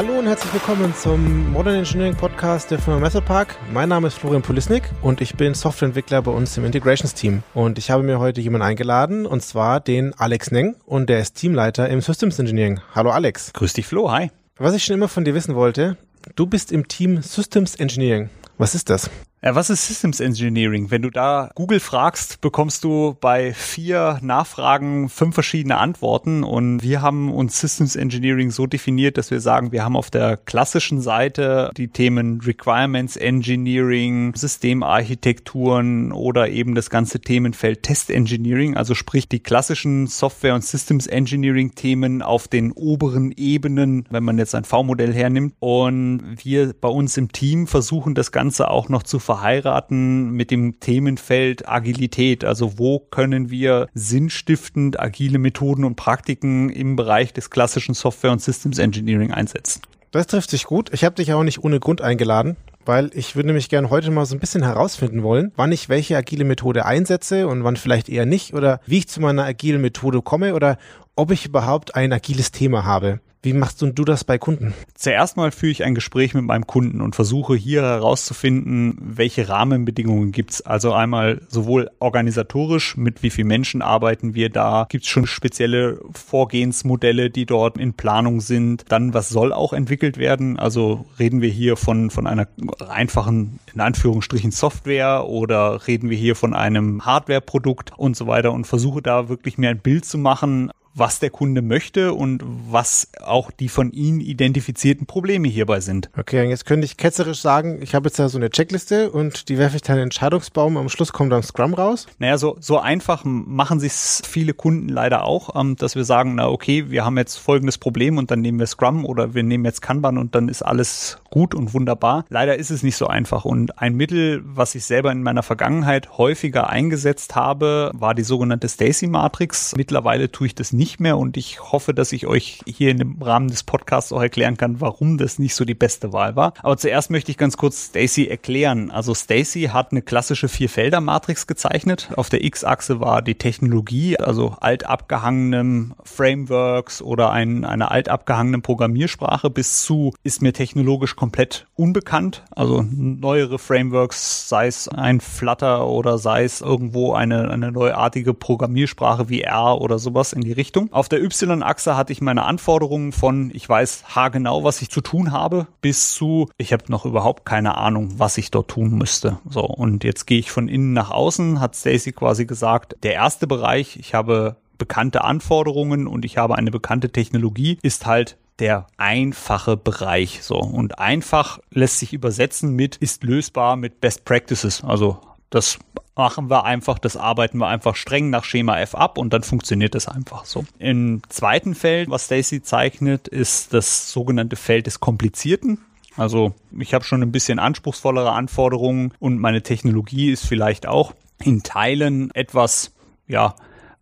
Hallo und herzlich willkommen zum Modern Engineering Podcast der Firma Methopark. Mein Name ist Florian Pulisnik und ich bin Softwareentwickler bei uns im Integrations Team. Und ich habe mir heute jemanden eingeladen und zwar den Alex Neng und der ist Teamleiter im Systems Engineering. Hallo Alex. Grüß dich Flo, hi. Was ich schon immer von dir wissen wollte, du bist im Team Systems Engineering. Was ist das? Ja, was ist Systems Engineering? Wenn du da Google fragst, bekommst du bei vier Nachfragen fünf verschiedene Antworten. Und wir haben uns Systems Engineering so definiert, dass wir sagen, wir haben auf der klassischen Seite die Themen Requirements Engineering, Systemarchitekturen oder eben das ganze Themenfeld Test Engineering, also sprich die klassischen Software und Systems Engineering Themen auf den oberen Ebenen, wenn man jetzt ein V-Modell hernimmt. Und wir bei uns im Team versuchen das Ganze auch noch zu verheiraten mit dem Themenfeld Agilität. Also wo können wir sinnstiftend agile Methoden und Praktiken im Bereich des klassischen Software- und Systems Engineering einsetzen? Das trifft sich gut. Ich habe dich auch nicht ohne Grund eingeladen, weil ich würde nämlich gerne heute mal so ein bisschen herausfinden wollen, wann ich welche agile Methode einsetze und wann vielleicht eher nicht oder wie ich zu meiner agilen Methode komme oder ob ich überhaupt ein agiles Thema habe. Wie machst du das bei Kunden? Zuerst mal führe ich ein Gespräch mit meinem Kunden und versuche hier herauszufinden, welche Rahmenbedingungen gibt's. Also einmal sowohl organisatorisch, mit wie vielen Menschen arbeiten wir da, gibt's schon spezielle Vorgehensmodelle, die dort in Planung sind. Dann, was soll auch entwickelt werden? Also reden wir hier von, von einer einfachen, in Anführungsstrichen, Software oder reden wir hier von einem Hardwareprodukt und so weiter und versuche da wirklich mir ein Bild zu machen, was der Kunde möchte und was auch die von Ihnen identifizierten Probleme hierbei sind. Okay, jetzt könnte ich ketzerisch sagen, ich habe jetzt da so eine Checkliste und die werfe ich dann in den Entscheidungsbaum, am Schluss kommt dann Scrum raus. Naja, so, so einfach machen sich viele Kunden leider auch, ähm, dass wir sagen, na okay, wir haben jetzt folgendes Problem und dann nehmen wir Scrum oder wir nehmen jetzt Kanban und dann ist alles gut und wunderbar. Leider ist es nicht so einfach und ein Mittel, was ich selber in meiner Vergangenheit häufiger eingesetzt habe, war die sogenannte Stacy Matrix. Mittlerweile tue ich das nicht mehr und ich hoffe, dass ich euch hier dem Rahmen des Podcasts auch erklären kann, warum das nicht so die beste Wahl war. Aber zuerst möchte ich ganz kurz Stacy erklären. Also Stacy hat eine klassische Vierfelder-Matrix gezeichnet. Auf der X-Achse war die Technologie, also alt abgehangenem Frameworks oder ein, einer alt Programmiersprache bis zu ist mir technologisch komplett unbekannt. Also neuere Frameworks, sei es ein Flutter oder sei es irgendwo eine, eine neuartige Programmiersprache wie R oder sowas in die Richtung. Richtung. Auf der Y-Achse hatte ich meine Anforderungen von, ich weiß haargenau, was ich zu tun habe, bis zu, ich habe noch überhaupt keine Ahnung, was ich dort tun müsste. So, und jetzt gehe ich von innen nach außen, hat Stacy quasi gesagt, der erste Bereich, ich habe bekannte Anforderungen und ich habe eine bekannte Technologie, ist halt der einfache Bereich. So. Und einfach lässt sich übersetzen mit, ist lösbar mit Best Practices. Also das machen wir einfach, das arbeiten wir einfach streng nach Schema F ab und dann funktioniert das einfach so. Im zweiten Feld, was Stacy zeichnet, ist das sogenannte Feld des Komplizierten. Also ich habe schon ein bisschen anspruchsvollere Anforderungen und meine Technologie ist vielleicht auch in Teilen etwas, ja,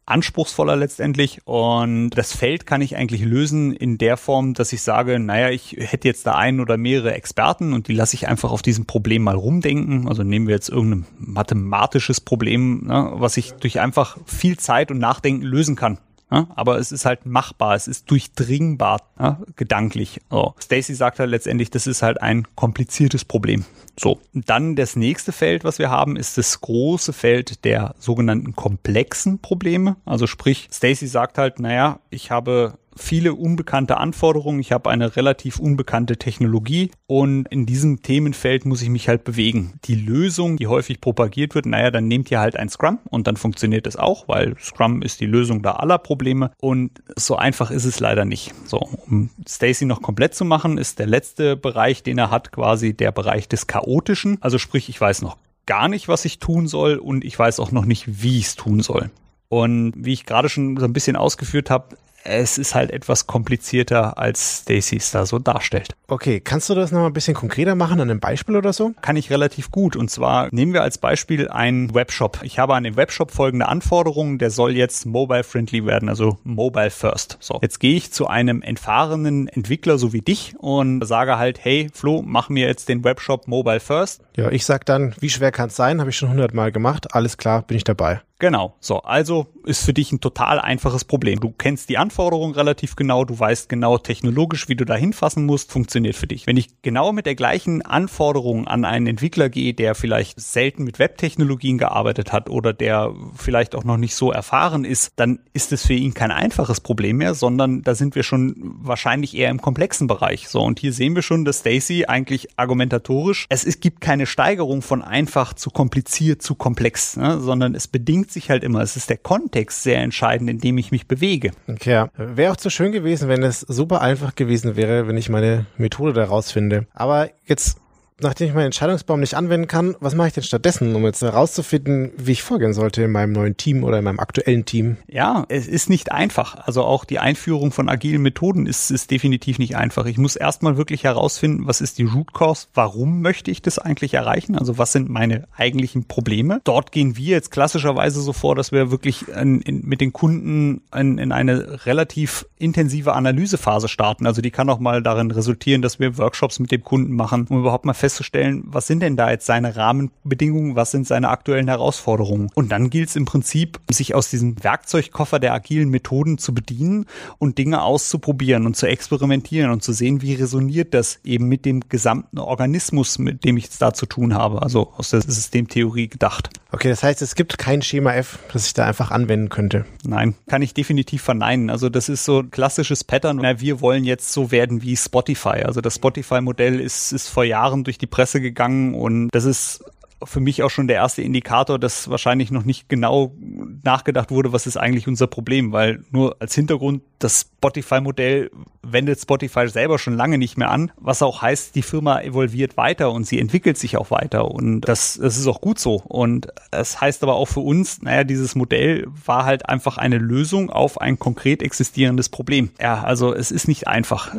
anspruchsvoller letztendlich. Und das Feld kann ich eigentlich lösen in der Form, dass ich sage, naja, ich hätte jetzt da einen oder mehrere Experten und die lasse ich einfach auf diesem Problem mal rumdenken. Also nehmen wir jetzt irgendein mathematisches Problem, ne, was ich durch einfach viel Zeit und Nachdenken lösen kann. Ja, aber es ist halt machbar, es ist durchdringbar, ja, gedanklich. So. Stacy sagt halt letztendlich, das ist halt ein kompliziertes Problem. So, dann das nächste Feld, was wir haben, ist das große Feld der sogenannten komplexen Probleme. Also sprich, Stacy sagt halt, naja, ich habe viele unbekannte Anforderungen, ich habe eine relativ unbekannte Technologie und in diesem Themenfeld muss ich mich halt bewegen. Die Lösung, die häufig propagiert wird, naja, dann nehmt ihr halt ein Scrum und dann funktioniert es auch, weil Scrum ist die Lösung da aller Probleme und so einfach ist es leider nicht. So, um Stacy noch komplett zu machen, ist der letzte Bereich, den er hat, quasi der Bereich des Chaotischen. Also sprich, ich weiß noch gar nicht, was ich tun soll und ich weiß auch noch nicht, wie ich es tun soll. Und wie ich gerade schon so ein bisschen ausgeführt habe, es ist halt etwas komplizierter, als Stacy es da so darstellt. Okay, kannst du das noch mal ein bisschen konkreter machen an einem Beispiel oder so? Kann ich relativ gut. Und zwar nehmen wir als Beispiel einen Webshop. Ich habe an den Webshop folgende Anforderungen. Der soll jetzt mobile-friendly werden, also mobile first. So, jetzt gehe ich zu einem entfahrenen Entwickler so wie dich und sage halt, hey Flo, mach mir jetzt den Webshop mobile first. Ja, ich sag dann, wie schwer kann es sein? Habe ich schon hundertmal gemacht. Alles klar, bin ich dabei. Genau. So, also ist für dich ein total einfaches Problem. Du kennst die Anforderungen relativ genau, du weißt genau technologisch, wie du da hinfassen musst, funktioniert für dich. Wenn ich genau mit der gleichen Anforderung an einen Entwickler gehe, der vielleicht selten mit Webtechnologien gearbeitet hat oder der vielleicht auch noch nicht so erfahren ist, dann ist es für ihn kein einfaches Problem mehr, sondern da sind wir schon wahrscheinlich eher im komplexen Bereich. So, und hier sehen wir schon, dass Stacy eigentlich argumentatorisch, es, es gibt keine Steigerung von einfach zu kompliziert zu komplex, ne, sondern es bedingt sich halt immer. Es ist der Kontext sehr entscheidend, in dem ich mich bewege. Okay, ja. Wäre auch zu schön gewesen, wenn es super einfach gewesen wäre, wenn ich meine Methode daraus finde. Aber jetzt nachdem ich meinen Entscheidungsbaum nicht anwenden kann, was mache ich denn stattdessen, um jetzt herauszufinden, wie ich vorgehen sollte in meinem neuen Team oder in meinem aktuellen Team? Ja, es ist nicht einfach. Also auch die Einführung von agilen Methoden ist, ist definitiv nicht einfach. Ich muss erstmal wirklich herausfinden, was ist die Root Cause? Warum möchte ich das eigentlich erreichen? Also was sind meine eigentlichen Probleme? Dort gehen wir jetzt klassischerweise so vor, dass wir wirklich in, in, mit den Kunden in, in eine relativ intensive Analysephase starten. Also die kann auch mal darin resultieren, dass wir Workshops mit dem Kunden machen, um überhaupt mal fest festzustellen, was sind denn da jetzt seine Rahmenbedingungen, was sind seine aktuellen Herausforderungen. Und dann gilt es im Prinzip, sich aus diesem Werkzeugkoffer der agilen Methoden zu bedienen und Dinge auszuprobieren und zu experimentieren und zu sehen, wie resoniert das eben mit dem gesamten Organismus, mit dem ich es da zu tun habe. Also aus der Systemtheorie gedacht. Okay, das heißt, es gibt kein Schema F, das ich da einfach anwenden könnte. Nein, kann ich definitiv verneinen. Also das ist so ein klassisches Pattern. Na, wir wollen jetzt so werden wie Spotify. Also das Spotify-Modell ist, ist vor Jahren durch die Presse gegangen und das ist für mich auch schon der erste Indikator, dass wahrscheinlich noch nicht genau nachgedacht wurde, was ist eigentlich unser Problem, weil nur als Hintergrund das Spotify-Modell wendet Spotify selber schon lange nicht mehr an, was auch heißt, die Firma evolviert weiter und sie entwickelt sich auch weiter und das, das ist auch gut so. Und es heißt aber auch für uns, naja, dieses Modell war halt einfach eine Lösung auf ein konkret existierendes Problem. Ja, also es ist nicht einfach.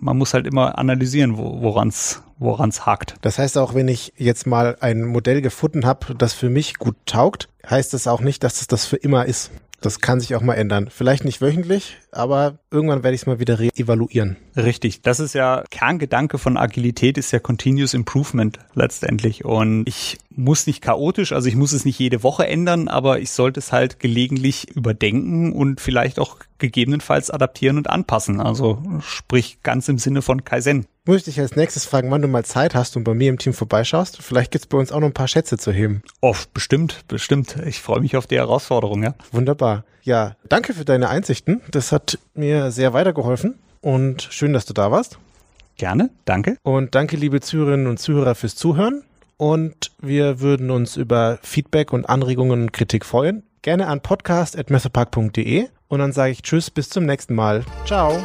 Man muss halt immer analysieren, woran es woran es hakt. Das heißt auch, wenn ich jetzt mal ein Modell gefunden habe, das für mich gut taugt, heißt das auch nicht, dass es das für immer ist. Das kann sich auch mal ändern. Vielleicht nicht wöchentlich, aber irgendwann werde ich es mal wieder re-evaluieren. Richtig. Das ist ja Kerngedanke von Agilität ist ja Continuous Improvement letztendlich. Und ich muss nicht chaotisch, also ich muss es nicht jede Woche ändern, aber ich sollte es halt gelegentlich überdenken und vielleicht auch gegebenenfalls adaptieren und anpassen. Also sprich ganz im Sinne von Kaizen. Muss ich dich als nächstes fragen, wann du mal Zeit hast und bei mir im Team vorbeischaust? Vielleicht gibt's bei uns auch noch ein paar Schätze zu heben. Oh, bestimmt, bestimmt. Ich freue mich auf die Herausforderung, ja. Wunderbar. Ja, danke für deine Einsichten. Das hat mir sehr weitergeholfen und schön, dass du da warst. Gerne, danke. Und danke, liebe Zuhörerinnen und Zuhörer, fürs Zuhören. Und wir würden uns über Feedback und Anregungen und Kritik freuen. Gerne an podcast.messerpark.de. Und dann sage ich Tschüss, bis zum nächsten Mal. Ciao.